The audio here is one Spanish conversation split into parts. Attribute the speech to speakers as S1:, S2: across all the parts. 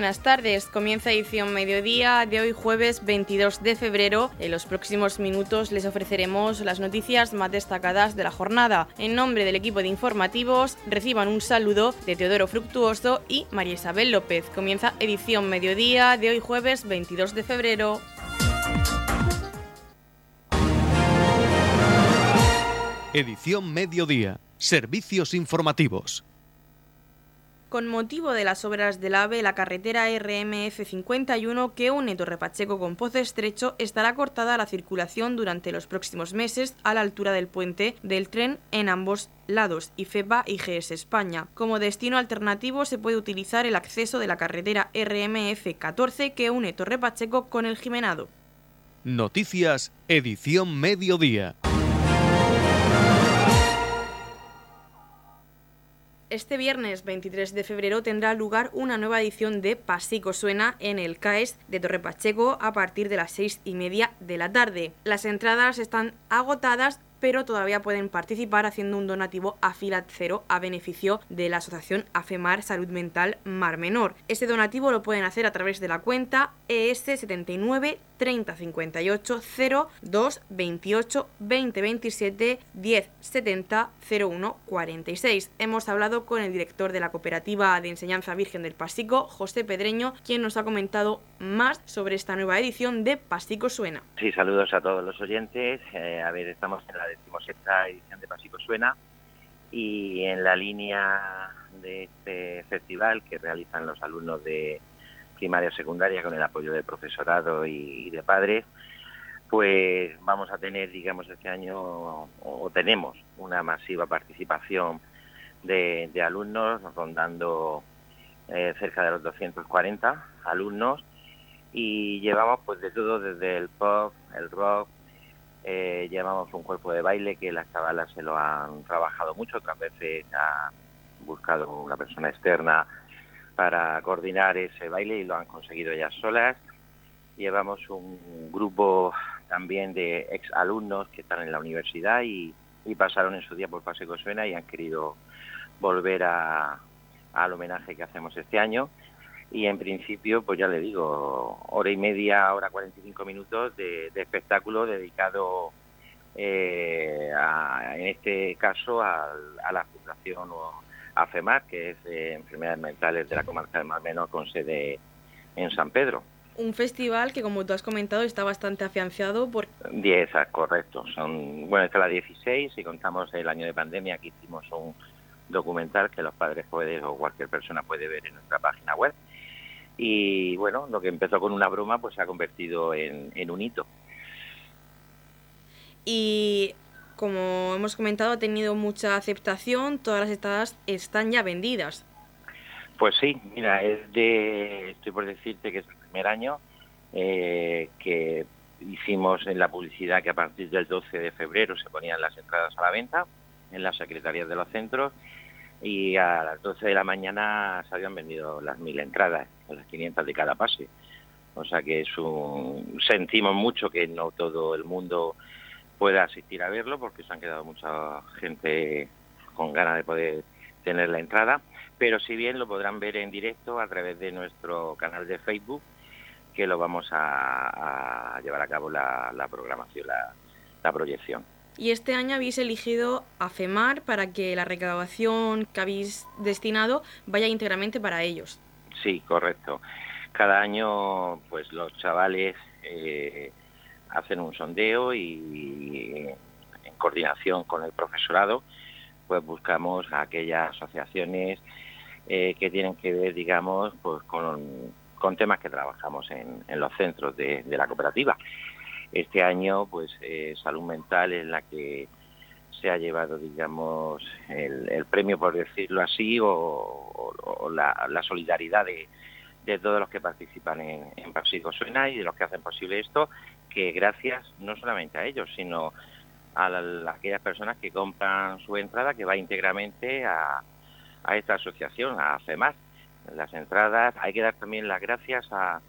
S1: buenas tardes. Comienza edición mediodía de hoy jueves 22 de febrero. En los próximos minutos les ofreceremos las noticias más destacadas de la jornada. En nombre del equipo de informativos reciban un saludo de Teodoro Fructuoso y María Isabel López. Comienza edición mediodía de hoy jueves 22 de febrero.
S2: Edición mediodía. Servicios informativos.
S1: Con motivo de las obras del AVE, la carretera RMF 51 que une Torre Pacheco con Pozo Estrecho estará cortada a la circulación durante los próximos meses a la altura del puente del tren en ambos lados, IFEPA y GS España. Como destino alternativo se puede utilizar el acceso de la carretera RMF 14 que une Torre Pacheco con el Jimenado.
S2: Noticias, edición mediodía.
S1: Este viernes 23 de febrero tendrá lugar una nueva edición de Pasico Suena en el CAES de Torre Pacheco a partir de las seis y media de la tarde. Las entradas están agotadas pero todavía pueden participar haciendo un donativo a Filat Cero a beneficio de la Asociación AFEMAR Salud Mental Mar Menor. Ese donativo lo pueden hacer a través de la cuenta ES79 3058 02 28 20 27 10 70 01 46. Hemos hablado con el director de la Cooperativa de Enseñanza Virgen del Pasico, José Pedreño, quien nos ha comentado más sobre esta nueva edición de Pasico Suena.
S3: Sí, saludos a todos los oyentes. Eh, a ver, estamos en la decimosexta edición de Pasico Suena y en la línea de este festival que realizan los alumnos de primaria secundaria con el apoyo del profesorado y, de padres, pues vamos a tener, digamos, este año, o, tenemos una masiva participación de, alumnos, rondando eh, cerca de los 240 alumnos, y llevamos pues de todo, desde el pop, el rock, eh, llevamos un cuerpo de baile que las chavalas se lo han trabajado mucho, otras veces han buscado una persona externa para coordinar ese baile y lo han conseguido ellas solas. Llevamos un grupo también de ex alumnos que están en la universidad y, pasaron en su día por Paseo Suena y han querido volver a, al homenaje que hacemos este año. Y en principio, pues ya le digo, hora y media, hora 45 minutos de, de espectáculo dedicado eh, en este caso a, a la Fundación o AFEMAR, que es de Enfermedades Mentales de la Comarca del Mar Menor, con sede en San Pedro.
S1: Un festival que, como tú has comentado, está bastante afianzado por...
S3: Diez, correcto. Son, bueno, esta es la 16 y contamos el año de pandemia que hicimos un documental que los padres pueden o cualquier persona puede ver en nuestra página web. Y bueno, lo que empezó con una broma pues se ha convertido en, en un hito.
S1: Y como hemos comentado, ha tenido mucha aceptación, todas las estadas están ya vendidas.
S3: Pues sí, mira, es de, estoy por decirte que es el primer año eh, que hicimos en la publicidad que a partir del 12 de febrero se ponían las entradas a la venta en las secretarías de los centros y a las 12 de la mañana se habían vendido las mil entradas, las 500 de cada pase. O sea que es un, sentimos mucho que no todo el mundo pueda asistir a verlo porque se han quedado mucha gente con ganas de poder tener la entrada, pero si bien lo podrán ver en directo a través de nuestro canal de Facebook, que lo vamos a, llevar a cabo la, programación, la, proyección.
S1: Y este año habéis elegido a FEMAR para que la recaudación que habéis destinado vaya íntegramente para ellos.
S3: Sí, correcto. Cada año, pues los chavales eh, hacen un sondeo y, en coordinación con el profesorado pues buscamos aquellas asociaciones eh, que tienen que ver digamos pues con, temas que trabajamos en, los centros de, la cooperativa este año pues eh, salud mental es la que se ha llevado digamos el, premio por decirlo así o, la, solidaridad de, todos los que participan en, en Pasico Suena y de los que hacen posible esto que gracias no solamente a ellos, sino a, aquellas personas que compran su entrada, que va íntegramente a, esta asociación, a FEMAS. Las entradas, hay que dar también las gracias a,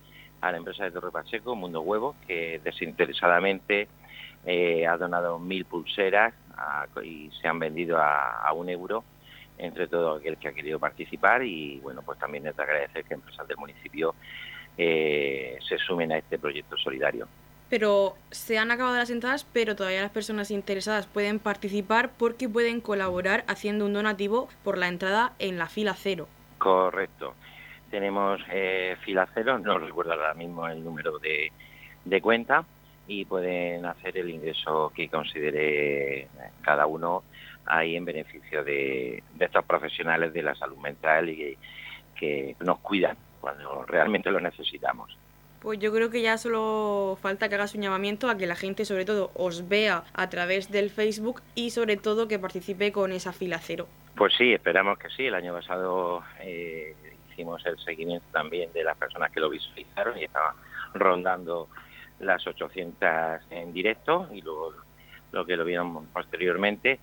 S3: la empresa de Torre Pacheco, Mundo Huevo, que desinteresadamente eh, ha donado mil pulseras y se han vendido a, un euro entre todo aquel que ha querido participar y bueno, pues también es de agradecer que empresas del municipio eh, se sumen a este proyecto solidario.
S1: Pero se han acabado las entradas, pero todavía las personas interesadas pueden participar porque pueden colaborar haciendo un donativo por la entrada en la fila cero.
S3: Correcto. Tenemos eh, fila cero, no recuerdo ahora mismo el número de, de cuenta y pueden hacer el ingreso que considere cada uno ahí en beneficio de, estos profesionales de la salud mental y que, nos cuidan cuando realmente lo necesitamos.
S1: Pues yo creo que ya solo falta que hagas un llamamiento a que la gente sobre todo os vea a través del Facebook y sobre todo que participe con esa fila cero.
S3: Pues sí, esperamos que sí. El año pasado eh, hicimos el seguimiento también de las personas que lo visualizaron y estaban rondando las 800 en directo y luego lo que lo vieron posteriormente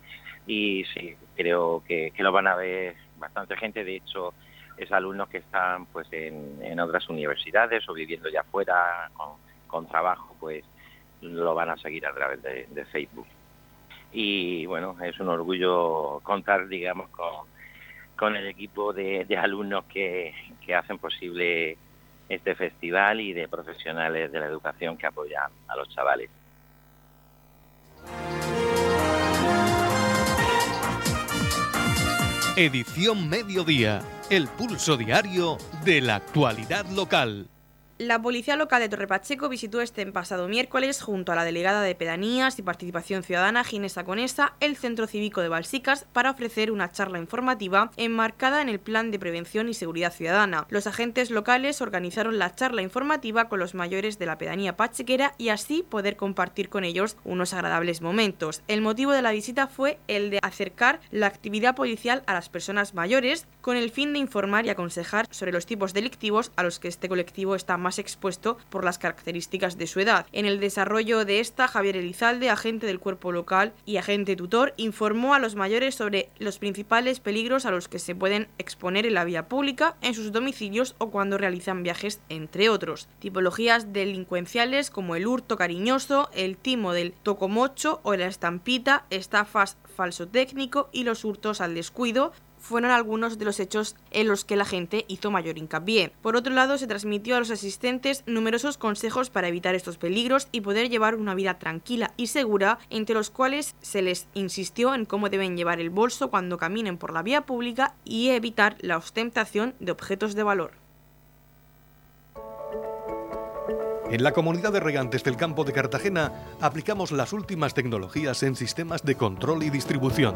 S3: y sí, creo que, lo van a ver bastante gente, de hecho es alumnos que están pues en, otras universidades o viviendo ya fuera con, trabajo, pues lo van a seguir a través de, Facebook. Y bueno, es un orgullo contar, digamos, con, con el equipo de, alumnos que, que hacen posible este festival y de profesionales de la educación que apoyan a los chavales.
S2: Edición Mediodía, el pulso diario de la actualidad local.
S1: La Policía Local de Torrepacheco visitó este pasado miércoles, junto a la delegada de Pedanías y Participación Ciudadana Ginesa Conesa, el Centro Cívico de Balsicas para ofrecer una charla informativa enmarcada en el Plan de Prevención y Seguridad Ciudadana. Los agentes locales organizaron la charla informativa con los mayores de la pedanía pachequera y así poder compartir con ellos unos agradables momentos. El motivo de la visita fue el de acercar la actividad policial a las personas mayores con el fin de informar y aconsejar sobre los tipos delictivos a los que este colectivo está más expuesto por las características de su edad. En el desarrollo de esta, Javier Elizalde, agente del cuerpo local y agente tutor, informó a los mayores sobre los principales peligros a los que se pueden exponer en la vía pública, en sus domicilios o cuando realizan viajes, entre otros. Tipologías delincuenciales como el hurto cariñoso, el timo del tocomocho o la estampita, estafas falso técnico y los hurtos al descuido, fueron algunos de los hechos en los que la gente hizo mayor hincapié. Por otro lado, se transmitió a los asistentes numerosos consejos para evitar estos peligros y poder llevar una vida tranquila y segura, entre los cuales se les insistió en cómo deben llevar el bolso cuando caminen por la vía pública y evitar la ostentación de objetos de valor.
S2: En la comunidad de regantes del campo de Cartagena aplicamos las últimas tecnologías en sistemas de control y distribución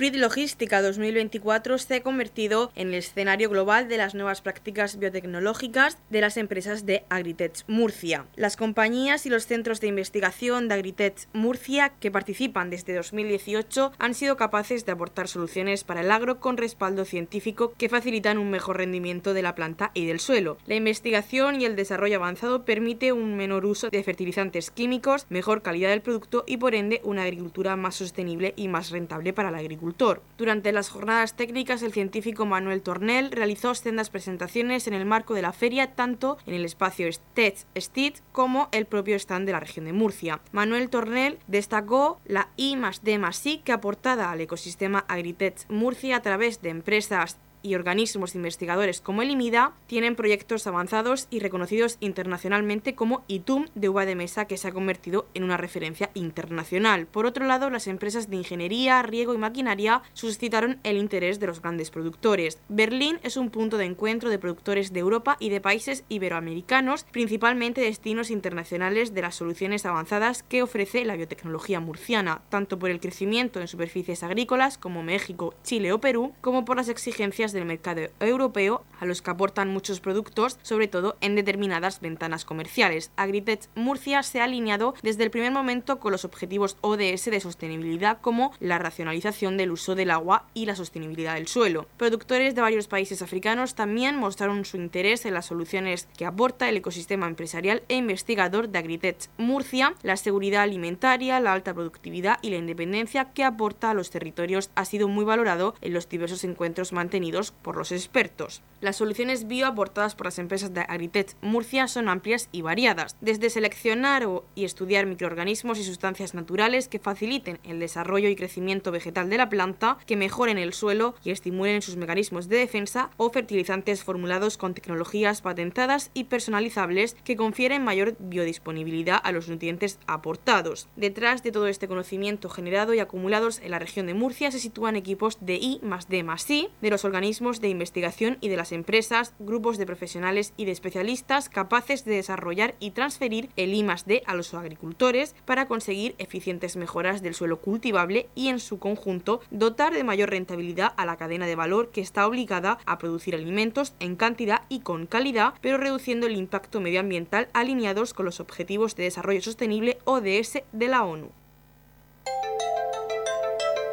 S1: Fruit Logística 2024 se ha convertido en el escenario global de las nuevas prácticas biotecnológicas de las empresas de Agritech Murcia. Las compañías y los centros de investigación de Agritech Murcia que participan desde 2018 han sido capaces de aportar soluciones para el agro con respaldo científico que facilitan un mejor rendimiento de la planta y del suelo. La investigación y el desarrollo avanzado permite un menor uso de fertilizantes químicos, mejor calidad del producto y por ende una agricultura más sostenible y más rentable para la agricultura. Durante las jornadas técnicas, el científico Manuel Tornel realizó sendas presentaciones en el marco de la feria, tanto en el espacio Stech Stit como el propio stand de la región de Murcia. Manuel Tornel destacó la I D I que aportada al ecosistema Agritech Murcia a través de empresas y organismos investigadores como el IMIDA tienen proyectos avanzados y reconocidos internacionalmente como ITUM de uva de mesa que se ha convertido en una referencia internacional. Por otro lado, las empresas de ingeniería, riego y maquinaria suscitaron el interés de los grandes productores. Berlín es un punto de encuentro de productores de Europa y de países iberoamericanos, principalmente destinos internacionales de las soluciones avanzadas que ofrece la biotecnología murciana, tanto por el crecimiento en superficies agrícolas como México, Chile o Perú, como por las exigencias del mercado europeo a los que aportan muchos productos, sobre todo en determinadas ventanas comerciales. Agritech Murcia se ha alineado desde el primer momento con los objetivos ODS de sostenibilidad como la racionalización del uso del agua y la sostenibilidad del suelo. Productores de varios países africanos también mostraron su interés en las soluciones que aporta el ecosistema empresarial e investigador de Agritech Murcia, la seguridad alimentaria, la alta productividad y la independencia que aporta a los territorios ha sido muy valorado en los diversos encuentros mantenidos por los expertos. Las soluciones bio aportadas por las empresas de Agritech Murcia son amplias y variadas, desde seleccionar y estudiar microorganismos y sustancias naturales que faciliten el desarrollo y crecimiento vegetal de la planta, que mejoren el suelo y estimulen sus mecanismos de defensa, o fertilizantes formulados con tecnologías patentadas y personalizables que confieren mayor biodisponibilidad a los nutrientes aportados. Detrás de todo este conocimiento generado y acumulados en la región de Murcia se sitúan equipos de I más D más I, de los organismos de investigación y de las empresas, grupos de profesionales y de especialistas capaces de desarrollar y transferir el I a los agricultores para conseguir eficientes mejoras del suelo cultivable y en su conjunto dotar de mayor rentabilidad a la cadena de valor que está obligada a producir alimentos en cantidad y con calidad, pero reduciendo el impacto medioambiental alineados con los Objetivos de Desarrollo Sostenible ODS de la ONU.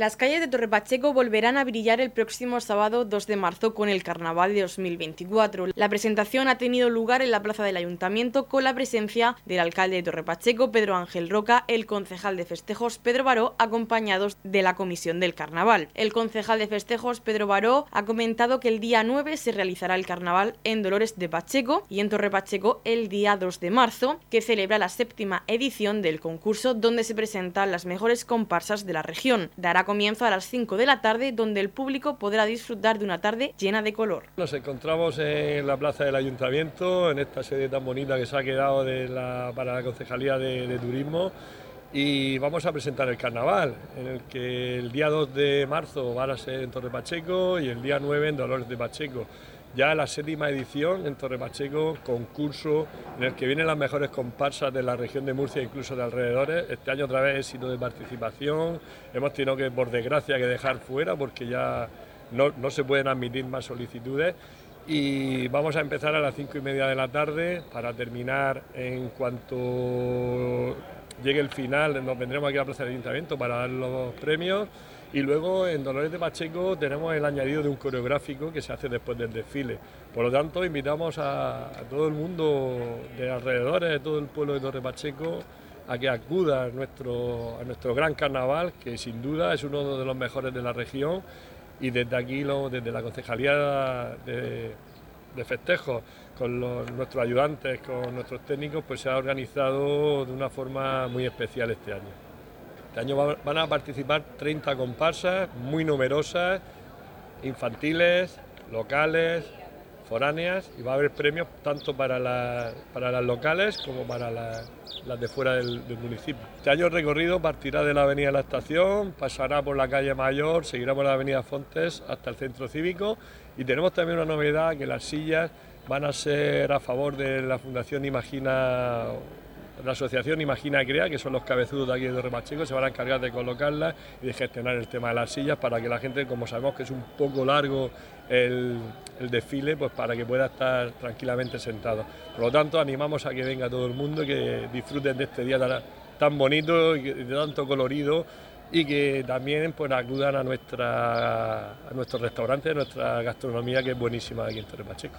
S1: Las calles de Torre Pacheco volverán a brillar el próximo sábado 2 de marzo con el Carnaval de 2024. La presentación ha tenido lugar en la plaza del Ayuntamiento con la presencia del alcalde de Torre Pacheco, Pedro Ángel Roca, el concejal de festejos, Pedro Baró, acompañados de la comisión del Carnaval. El concejal de festejos, Pedro Baró, ha comentado que el día 9 se realizará el Carnaval en Dolores de Pacheco y en Torre Pacheco el día 2 de marzo, que celebra la séptima edición del concurso donde se presentan las mejores comparsas de la región. Dará comienzo a las 5 de la tarde, donde el público podrá disfrutar de una tarde llena de color.
S4: Nos encontramos en la plaza del Ayuntamiento, en esta sede tan bonita que se ha quedado para la Concejalía de, Turismo y vamos a presentar el carnaval, en el que el día 2 de marzo va a ser en Torre Pacheco y el día 9 en Dolores de Pacheco ya la séptima edición en Torre Pacheco, concurso en el que vienen las mejores comparsas de la región de Murcia, incluso de alrededores. Este año otra vez éxito de participación. Hemos tenido que, por desgracia, que dejar fuera porque ya no, no se pueden admitir más solicitudes. Y vamos a empezar a las cinco y media de la tarde para terminar en cuanto llegue el final. Nos vendremos aquí a la Plaza del Ayuntamiento para dar los premios y luego en Dolores de Pacheco tenemos el añadido de un coreográfico que se hace después del desfile. Por lo tanto, invitamos a, todo el mundo de alrededores, de todo el pueblo de Torre Pacheco, a que acuda a nuestro, a nuestro gran carnaval, que sin duda es uno de los mejores de la región. Y desde aquí, desde la Concejalía de, Festejos, con nuestros ayudantes, con nuestros técnicos, pues se ha organizado de una forma muy especial este año. Este año van a participar 30 comparsas muy numerosas, infantiles, locales, foráneas y va a haber premios tanto para, las locales como para las de fuera del, municipio. Este año el recorrido partirá de la Avenida La Estación, pasará por la calle Mayor, seguirá por la Avenida Fontes hasta el centro cívico y tenemos también una novedad que las sillas van a ser a favor de la Fundación Imagina la asociación Imagina Crea, que son los cabezudos de aquí de Remachico, se van a encargar de colocarlas y de gestionar el tema de las sillas para que la gente, como sabemos que es un poco largo el, desfile, pues para que pueda estar tranquilamente sentado. Por lo tanto, animamos a que venga todo el mundo, y que disfruten de este día tan, bonito y de tanto colorido y que también pues, acudan a, nuestra, a nuestros restaurantes, a nuestra gastronomía que es buenísima aquí en Torre Pacheco.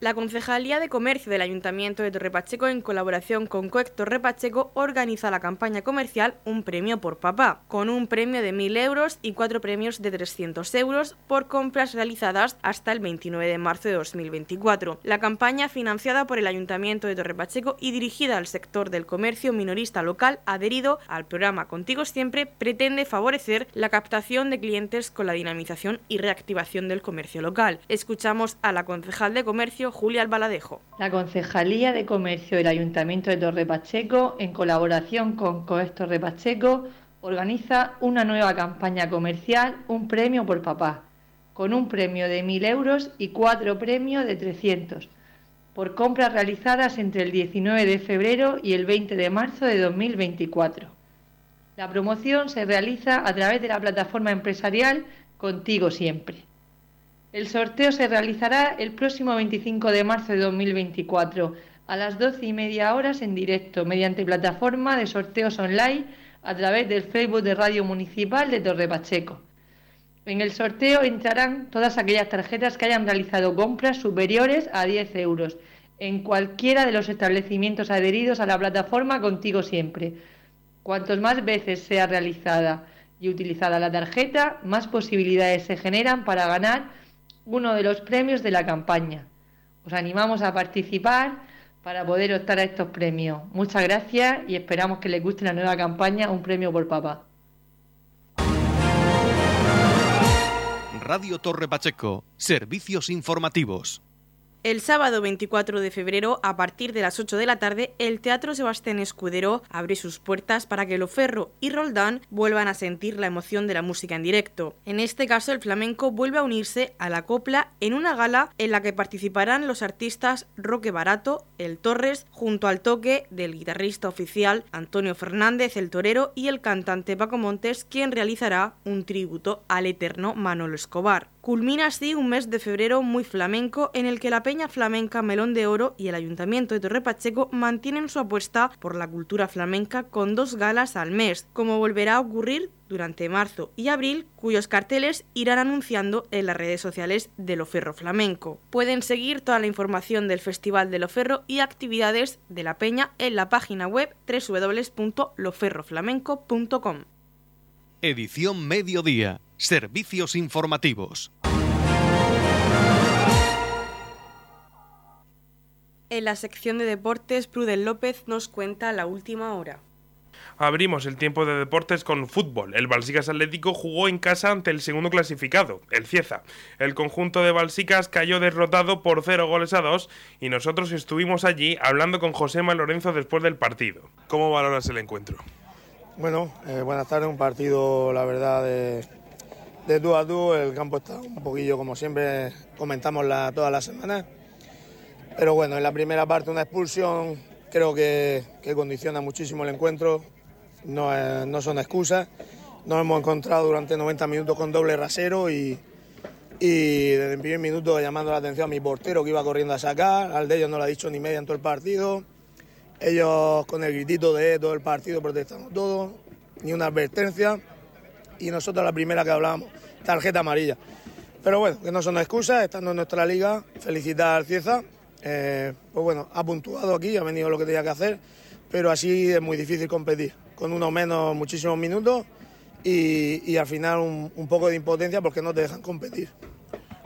S1: La Concejalía de Comercio del Ayuntamiento de Torrepacheco, en colaboración con COEC Torrepacheco, organiza la campaña comercial Un Premio por Papá, con un premio de 1.000 euros y cuatro premios de 300 euros por compras realizadas hasta el 29 de marzo de 2024. La campaña, financiada por el Ayuntamiento de Torrepacheco y dirigida al sector del comercio minorista local adherido al programa Contigo Siempre, pretende favorecer la captación de clientes con la dinamización y reactivación del comercio local. Escuchamos a la concejal de Comercio Julia Albaladejo.
S5: La Concejalía de Comercio del Ayuntamiento de Torre Pacheco, en colaboración con COES Torre Pacheco, organiza una nueva campaña comercial, un premio por papá, con un premio de 1.000 euros y cuatro premios de 300, por compras realizadas entre el 19 de febrero y el 20 de marzo de 2024. La promoción se realiza a través de la plataforma empresarial Contigo Siempre. El sorteo se realizará el próximo 25 de marzo de 2024 a las 12 y media horas en directo mediante plataforma de sorteos online a través del Facebook de Radio Municipal de Torre Pacheco. En el sorteo entrarán todas aquellas tarjetas que hayan realizado compras superiores a 10 euros en cualquiera de los establecimientos adheridos a la plataforma Contigo Siempre. Cuantos más veces sea realizada y utilizada la tarjeta, más posibilidades se generan para ganar uno de los premios de la campaña. Os animamos a participar para poder optar a estos premios. Muchas gracias y esperamos que les guste la nueva campaña Un premio por papá.
S2: Radio Torre Pacheco, servicios informativos.
S1: El sábado 24 de febrero, a partir de las 8 de la tarde, el Teatro Sebastián Escudero abre sus puertas para que Loferro y Roldán vuelvan a sentir la emoción de la música en directo. En este caso, el flamenco vuelve a unirse a la copla en una gala en la que participarán los artistas Roque Barato, El Torres, junto al toque del guitarrista oficial Antonio Fernández, el torero, y el cantante Paco Montes, quien realizará un tributo al eterno Manolo Escobar. Culmina así un mes de febrero muy flamenco en el que la Peña Flamenca Melón de Oro y el Ayuntamiento de Torre Pacheco mantienen su apuesta por la cultura flamenca con dos galas al mes, como volverá a ocurrir durante marzo y abril, cuyos carteles irán anunciando en las redes sociales de Loferro Flamenco. Pueden seguir toda la información del Festival de Loferro y actividades de la Peña en la página web www.loferroflamenco.com.
S2: Edición Mediodía. Servicios informativos.
S1: En la sección de deportes, Prudel López nos cuenta la última hora.
S6: Abrimos el tiempo de deportes con fútbol. El Balsicas Atlético jugó en casa ante el segundo clasificado, el Cieza. El conjunto de Balsicas cayó derrotado por 0 goles a 2 y nosotros estuvimos allí hablando con Josema Lorenzo después del partido. ¿Cómo valoras el encuentro?
S7: Bueno, eh, buenas tardes, un partido, la verdad, de, de tú a tú. El campo está un poquillo, como siempre comentamos la, todas las semanas. Pero bueno, en la primera parte una expulsión creo que, que condiciona muchísimo el encuentro. No, eh, no, son excusas. Nos hemos encontrado durante 90 minutos con doble rasero y, desde el primer minuto llamando la atención a mi portero que iba corriendo a sacar. Al de ellos no lo ha dicho ni media en todo el partido. Ellos con el gritito de todo el partido protestando todo, ni una advertencia. Y nosotros la primera que hablábamos, tarjeta amarilla. Pero bueno, que no son excusas, estando en nuestra liga, felicitar al Cieza eh, pues bueno, ha puntuado aquí, ha venido lo que tenía que hacer, pero así es muy difícil competir, con uno menos muchísimos minutos y, y al final un, un, poco de impotencia porque no te dejan competir.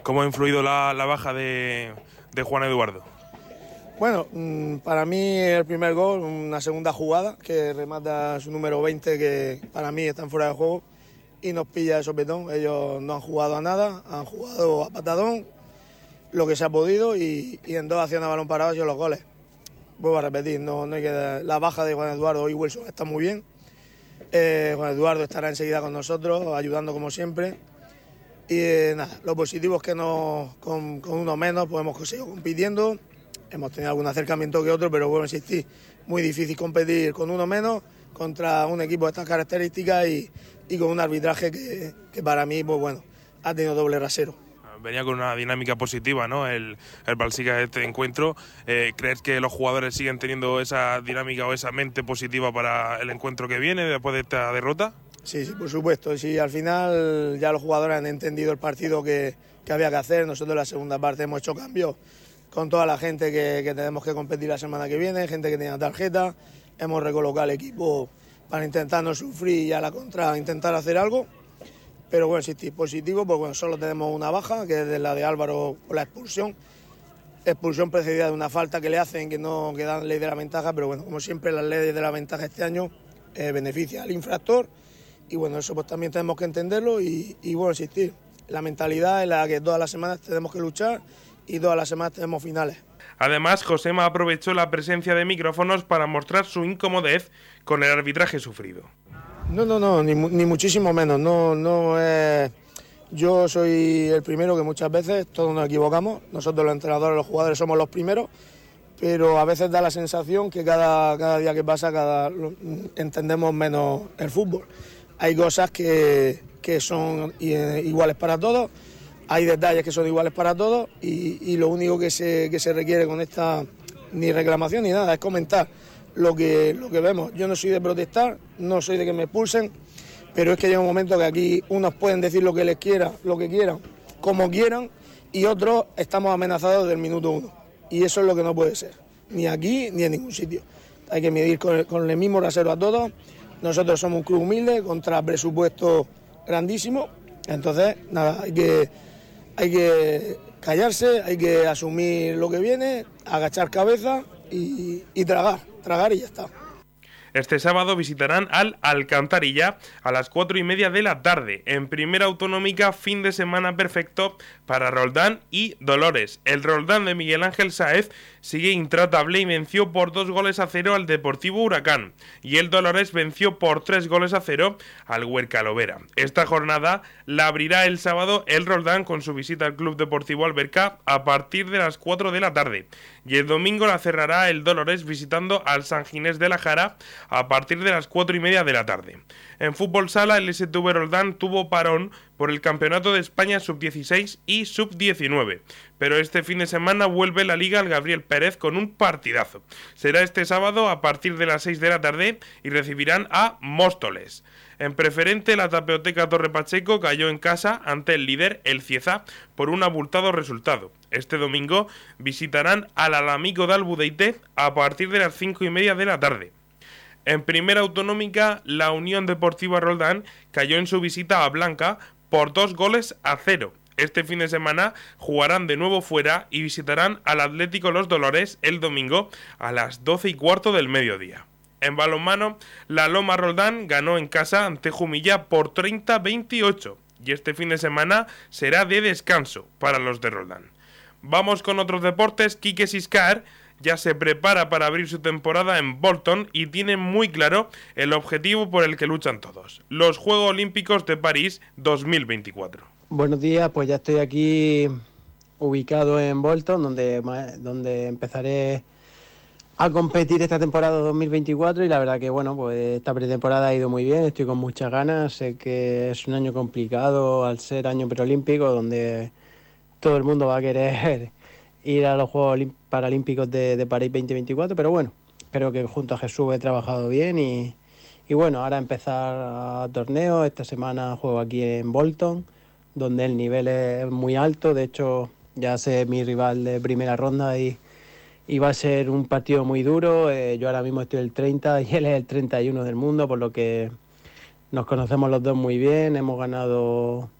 S6: ¿Cómo ha influido la, la baja de, de, Juan Eduardo?
S7: Bueno, mm, para mí el primer gol, una segunda jugada que remata su número 20 que para mí están fuera de juego y nos pilla de sopetón. Ellos no han jugado a nada, han jugado a patadón, lo que se ha podido y, y en dos acciones a balón parado han sido los goles. Vuelvo a repetir, no, no hay que la baja de Juan Eduardo y Wilson está muy bien. Eh, Juan Eduardo estará enseguida con nosotros, ayudando como siempre. Y eh, nada, lo positivo es que no, con, con, uno menos pues hemos seguido compitiendo. Hemos tenido algún acercamiento que otro, pero bueno, insistir, muy difícil competir con uno menos contra un equipo de estas características y, y con un arbitraje que, que para mí, pues bueno, ha tenido doble rasero
S6: venía con una dinámica positiva, ¿no? El, el Balsica de este encuentro. Eh, ¿Crees que los jugadores siguen teniendo esa dinámica o esa mente positiva para el encuentro que viene después de esta derrota?
S7: Sí, sí, por supuesto. Sí, al final ya los jugadores han entendido el partido que, que había que hacer. Nosotros en la segunda parte hemos hecho cambios con toda la gente que, tenemos que competir la semana que viene, gente que tenía tarjeta. Hemos recolocado el equipo para intentar no sufrir y a la contra intentar hacer algo. Pero bueno, estoy positivo, pues bueno, solo tenemos una baja, que es la de Álvaro por la expulsión. Expulsión precedida de una falta que le hacen, que no que dan ley de la ventaja, pero bueno, como siempre las leyes de la ventaja este año eh, beneficia al infractor y bueno, eso pues también tenemos que entenderlo y, y bueno, existir. La mentalidad en la que todas las semanas tenemos que luchar y todas las semanas tenemos finales.
S6: Además, Josema aprovechó la presencia de micrófonos para mostrar su incomodez con el arbitraje sufrido.
S7: No, no, no, ni, muchísimo menos. No, no Yo soy el primero que muchas veces todos nos equivocamos. Nosotros los entrenadores, los jugadores somos los primeros, pero a veces da la sensación que cada, cada día que pasa cada, entendemos menos el fútbol. Hay cosas que, que son iguales para todos hay detalles que son iguales para todos y, lo único que se, que se requiere con esta, ni reclamación ni nada, es comentar lo que, lo que vemos. Yo no soy de protestar, no soy de que me expulsen, pero es que llega un momento que aquí unos pueden decir lo que les quiera, lo que quieran, como quieran, y otros estamos amenazados del minuto uno. Y eso es lo que no puede ser, ni aquí ni en ningún sitio. Hay que medir con el, con el mismo rasero a todos. Nosotros somos un club humilde contra presupuesto grandísimo. Entonces, nada, hay que hay que callarse, hay que asumir lo que viene, agachar cabeza y, tragar, tragar y ya está.
S6: Este sábado visitarán al Alcantarilla a las cuatro y media de la tarde. En primera autonómica, fin de semana perfecto para Roldán y Dolores. El Roldán de Miguel Ángel Saez sigue intratable y venció por dos goles a cero al Deportivo Huracán. Y el Dolores venció por tres goles a cero al Huerca Lovera. Esta jornada la abrirá el sábado el Roldán con su visita al Club Deportivo Alberca a partir de las 4 de la tarde. Y el domingo la cerrará el Dolores visitando al San Ginés de la Jara a partir de las 4 y media de la tarde. En fútbol sala, el STV Roldán tuvo parón por el Campeonato de España Sub-16 y Sub-19. Pero este fin de semana vuelve la liga al Gabriel Pérez con un partidazo. Será este sábado a partir de las 6 de la tarde y recibirán a Móstoles. En preferente, la Tapeoteca Torre Pacheco cayó en casa ante el líder, el Cieza, por un abultado resultado. Este domingo visitarán al Alamico de Albudeite a partir de las 5 y media de la tarde. En primera autonómica, la Unión Deportiva Roldán cayó en su visita a Blanca por dos goles a cero. Este fin de semana jugarán de nuevo fuera y visitarán al Atlético Los Dolores el domingo a las 12 y cuarto del mediodía. En balonmano, la Loma Roldán ganó en casa ante Jumilla por 30-28 y este fin de semana será de descanso para los de Roldán. Vamos con otros deportes. Quique Siscar ya se prepara para abrir su temporada en Bolton y tiene muy claro el objetivo por el que luchan todos, los Juegos Olímpicos de París 2024.
S8: Buenos días, pues ya estoy aquí ubicado en Bolton, donde, donde empezaré a competir esta temporada 2024 y la verdad que bueno, pues esta pretemporada ha ido muy bien, estoy con muchas ganas, sé que es un año complicado al ser año preolímpico donde todo el mundo va a querer ir a los Juegos Paralímpicos de, París 2024, pero bueno, creo que junto a Jesús he trabajado bien y, bueno, ahora empezar a torneo, esta semana juego aquí en Bolton, donde el nivel es muy alto, de hecho ya sé mi rival de primera ronda y, va a ser un partido muy duro, eh, yo ahora mismo estoy el 30 y él es el 31 del mundo, por lo que nos conocemos los dos muy bien, hemos ganado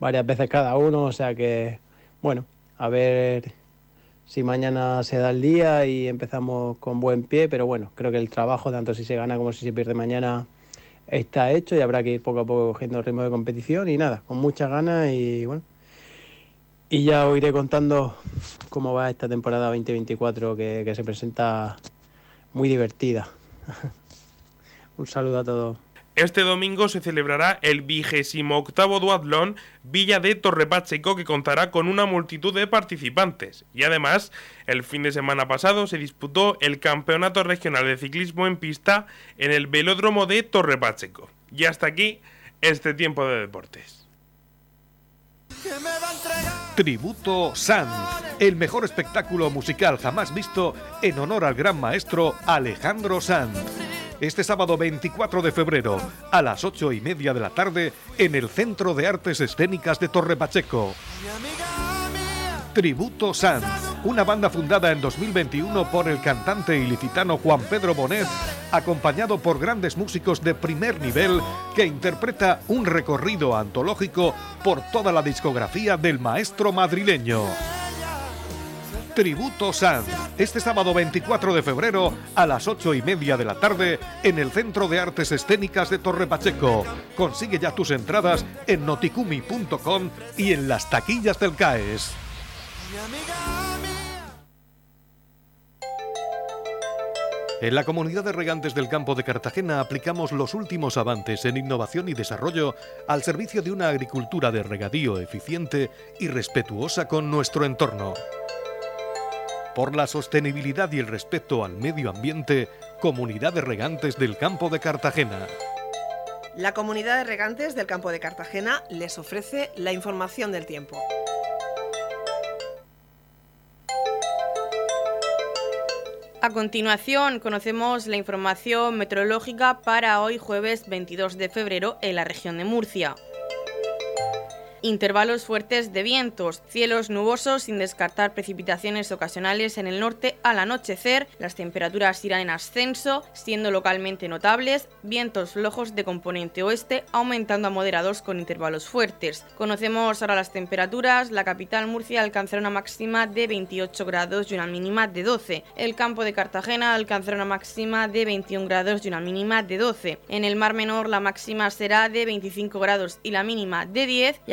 S8: varias veces cada uno, o sea que, bueno, a ver si mañana se da el día y empezamos con buen pie, pero bueno, creo que el trabajo, tanto si se gana como si se pierde mañana, está hecho y habrá que ir poco a poco cogiendo el ritmo de competición y nada, con muchas ganas y bueno. Y ya os iré contando cómo va esta temporada 2024 que, que se presenta muy divertida. Un saludo a todos.
S6: Este domingo se celebrará el vigésimo octavo Duatlón Villa de Torrepacheco que contará con una multitud de participantes. Y además, el fin de semana pasado se disputó el Campeonato Regional de Ciclismo en Pista en el Velódromo de Torrepacheco. Y hasta aquí este tiempo de deportes.
S2: Tributo Sanz, el mejor espectáculo musical jamás visto en honor al gran maestro Alejandro Sanz este sábado 24 de febrero a las 8 y media de la tarde en el Centro de Artes Escénicas de Torre Pacheco. Tributo Sanz una banda fundada en 2021 por el cantante ilicitano Juan Pedro Bonet, acompañado por grandes músicos de primer nivel que interpreta un recorrido antológico por toda la discografía del maestro madrileño. Tributo San, este sábado 24 de febrero a las 8 y media de la tarde en el Centro de Artes Escénicas de Torre Pacheco. Consigue ya tus entradas en noticumi.com y en las taquillas del CAES. En la comunidad de regantes del campo de Cartagena aplicamos los últimos avances en innovación y desarrollo al servicio de una agricultura de regadío eficiente y respetuosa con nuestro entorno. Por la sostenibilidad y el respeto al medio ambiente, Comunidad de Regantes del Campo de Cartagena.
S9: La comunidad de regantes del campo de Cartagena les ofrece la información del tiempo.
S1: A continuación, conocemos la información meteorológica para hoy jueves 22 de febrero en la región de Murcia. Intervalos fuertes de vientos, cielos nubosos sin descartar precipitaciones ocasionales en el norte al anochecer, las temperaturas irán en ascenso, siendo localmente notables, vientos flojos de componente oeste aumentando a moderados con intervalos fuertes. Conocemos ahora las temperaturas, la capital Murcia alcanzará una máxima de 28 grados y una mínima de 12. El campo de Cartagena alcanzará una máxima de 21 grados y una mínima de 12. En el Mar Menor la máxima será de 25 grados y la mínima de 10 y